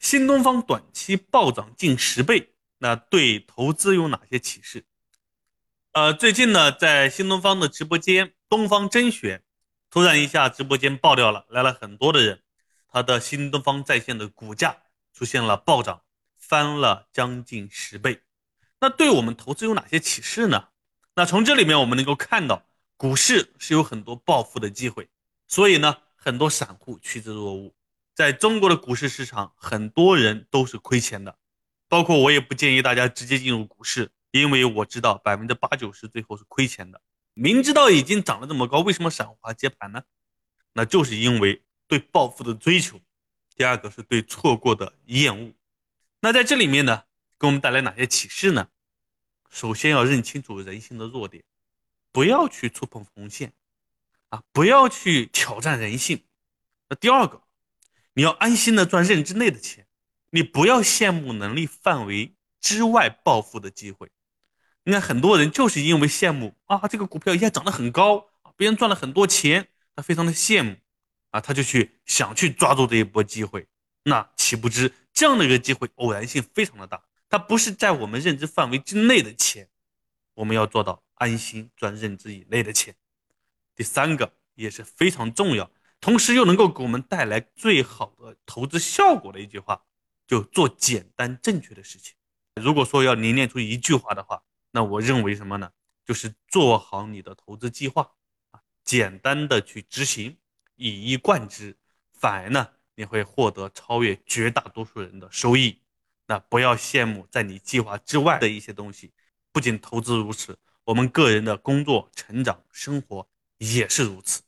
新东方短期暴涨近十倍，那对投资有哪些启示？呃，最近呢，在新东方的直播间东方甄选，突然一下直播间爆掉了，来了很多的人，他的新东方在线的股价出现了暴涨，翻了将近十倍。那对我们投资有哪些启示呢？那从这里面我们能够看到，股市是有很多暴富的机会，所以呢，很多散户趋之若鹜。在中国的股市市场，很多人都是亏钱的，包括我也不建议大家直接进入股市，因为我知道百分之八九十最后是亏钱的。明知道已经涨了这么高，为什么散户还接盘呢？那就是因为对暴富的追求，第二个是对错过的厌恶。那在这里面呢，给我们带来哪些启示呢？首先要认清楚人性的弱点，不要去触碰红线，啊，不要去挑战人性。那第二个。你要安心的赚认知内的钱，你不要羡慕能力范围之外暴富的机会。你看很多人就是因为羡慕啊，这个股票一下涨得很高啊，别人赚了很多钱，他非常的羡慕啊，他就去想去抓住这一波机会。那岂不知这样的一个机会偶然性非常的大，它不是在我们认知范围之内的钱。我们要做到安心赚认知以内的钱。第三个也是非常重要。同时又能够给我们带来最好的投资效果的一句话，就做简单正确的事情。如果说要凝练出一句话的话，那我认为什么呢？就是做好你的投资计划啊，简单的去执行，以一贯之，反而呢你会获得超越绝大多数人的收益。那不要羡慕在你计划之外的一些东西。不仅投资如此，我们个人的工作、成长、生活也是如此。